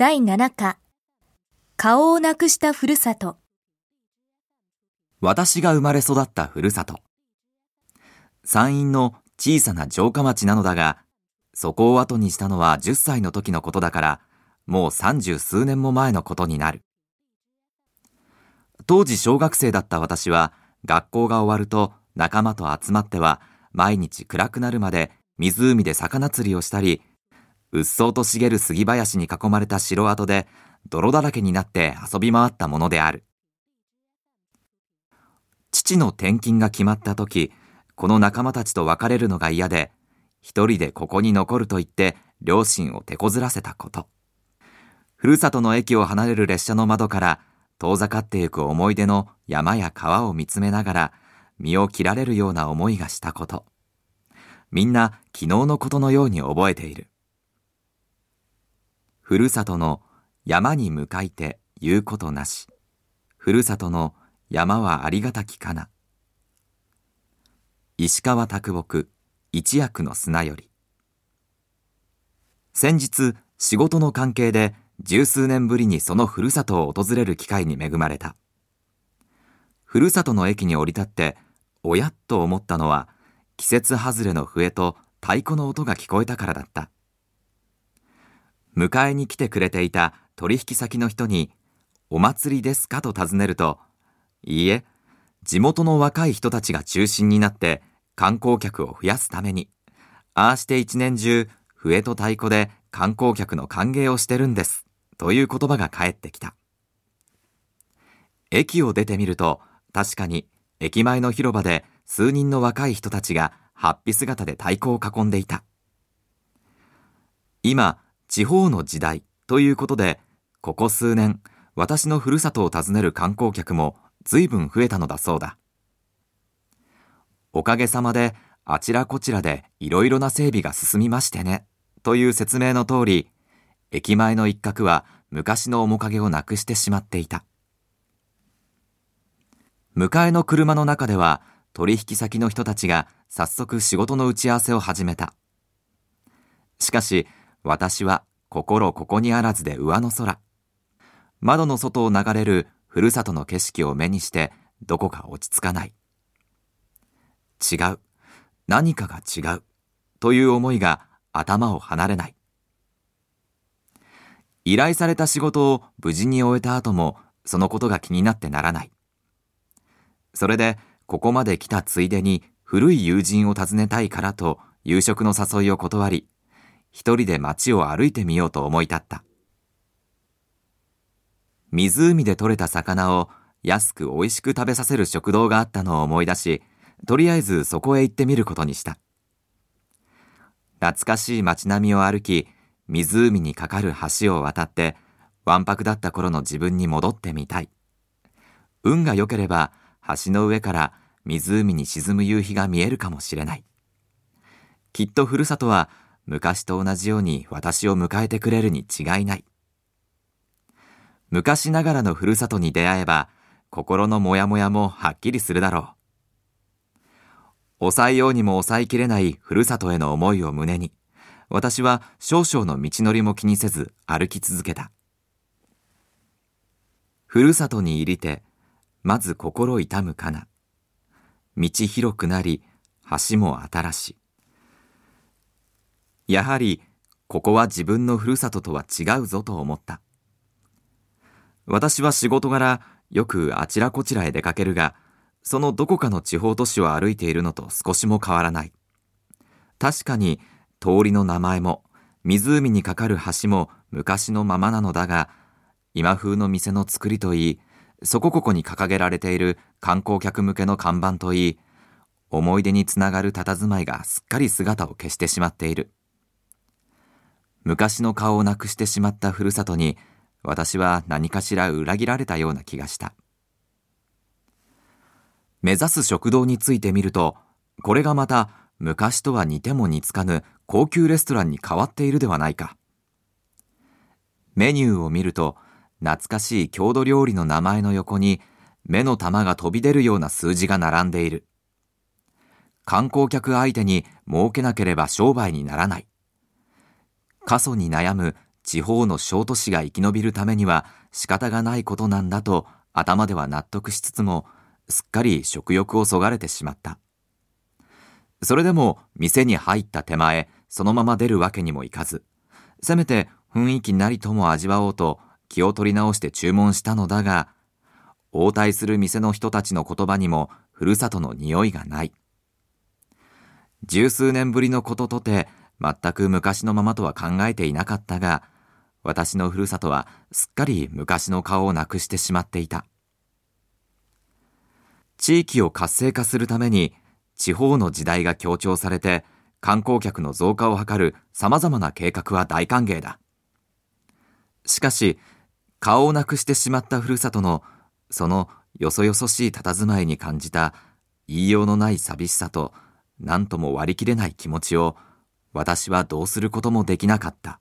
第7課顔をなくしたふるさと私が生まれ育ったふるさと。山陰の小さな城下町なのだが、そこを後にしたのは10歳の時のことだから、もう三十数年も前のことになる。当時小学生だった私は、学校が終わると仲間と集まっては、毎日暗くなるまで湖で魚釣りをしたり、うっそうと茂る杉林に囲まれた城跡で泥だらけになって遊び回ったものである。父の転勤が決まった時、この仲間たちと別れるのが嫌で、一人でここに残ると言って両親を手こずらせたこと。ふるさとの駅を離れる列車の窓から遠ざかってゆく思い出の山や川を見つめながら身を切られるような思いがしたこと。みんな昨日のことのように覚えている。ふるさとの山に向かいて言うことなし。ふるさとの山はありがたきかな。石川啄木一役の砂より。先日仕事の関係で十数年ぶりにそのふるさとを訪れる機会に恵まれた。ふるさとの駅に降り立って、おやっと思ったのは、季節外れの笛と太鼓の音が聞こえたからだった。迎えに来てくれていた取引先の人に、お祭りですかと尋ねると、いいえ、地元の若い人たちが中心になって観光客を増やすために、ああして一年中、笛と太鼓で観光客の歓迎をしてるんです。という言葉が返ってきた。駅を出てみると、確かに駅前の広場で数人の若い人たちがハッピ姿で太鼓を囲んでいた。今、地方の時代ということで、ここ数年、私のふるさとを訪ねる観光客も随分増えたのだそうだ。おかげさまであちらこちらでいろいろな整備が進みましてね、という説明の通り、駅前の一角は昔の面影をなくしてしまっていた。迎えの車の中では取引先の人たちが早速仕事の打ち合わせを始めた。しかし私は心ここにあらずで上の空。窓の外を流れるふるさとの景色を目にしてどこか落ち着かない。違う。何かが違う。という思いが頭を離れない。依頼された仕事を無事に終えた後もそのことが気になってならない。それでここまで来たついでに古い友人を訪ねたいからと夕食の誘いを断り、一人で街を歩いてみようと思い立った。湖で採れた魚を安く美味しく食べさせる食堂があったのを思い出し、とりあえずそこへ行ってみることにした。懐かしい街並みを歩き、湖に架かる橋を渡って、わんぱくだった頃の自分に戻ってみたい。運が良ければ、橋の上から湖に沈む夕日が見えるかもしれない。きっとふるさとは昔と同じように私を迎えてくれるに違いない。昔ながらのふるさとに出会えば、心のモヤモヤもはっきりするだろう。抑えようにも抑えきれないふるさとへの思いを胸に、私は少々の道のりも気にせず歩き続けた。ふるさとに入りて、まず心痛むかな。道広くなり、橋も新しい。やはり、ここは自分のふるさととは違うぞと思った。私は仕事柄よくあちらこちらへ出かけるが、そのどこかの地方都市を歩いているのと少しも変わらない。確かに通りの名前も湖に架かる橋も昔のままなのだが、今風の店の作りといい、そこここに掲げられている観光客向けの看板といい、思い出につながる佇まいがすっかり姿を消してしまっている。昔の顔をなくしてしまったふるさとに、私は何かしら裏切られたような気がした。目指す食堂についてみると、これがまた昔とは似ても似つかぬ高級レストランに変わっているではないか。メニューを見ると、懐かしい郷土料理の名前の横に目の玉が飛び出るような数字が並んでいる。観光客相手に儲けなければ商売にならない。過疎に悩む地方の小都市が生き延びるためには仕方がないことなんだと頭では納得しつつもすっかり食欲をそがれてしまった。それでも店に入った手前そのまま出るわけにもいかず。せめて雰囲気なりとも味わおうと気を取り直して注文したのだが応対する店の人たちの言葉にもふるさとの匂いがない。十数年ぶりのこととて全く昔のままとは考えていなかったが私のふるさとはすっかり昔の顔をなくしてしまっていた。地域を活性化するために地方の時代が強調されて観光客の増加を図る様々な計画は大歓迎だ。しかし顔をなくしてしまったふるさとのそのよそよそしい佇まいに感じた言いようのない寂しさと何とも割り切れない気持ちを私はどうすることもできなかった。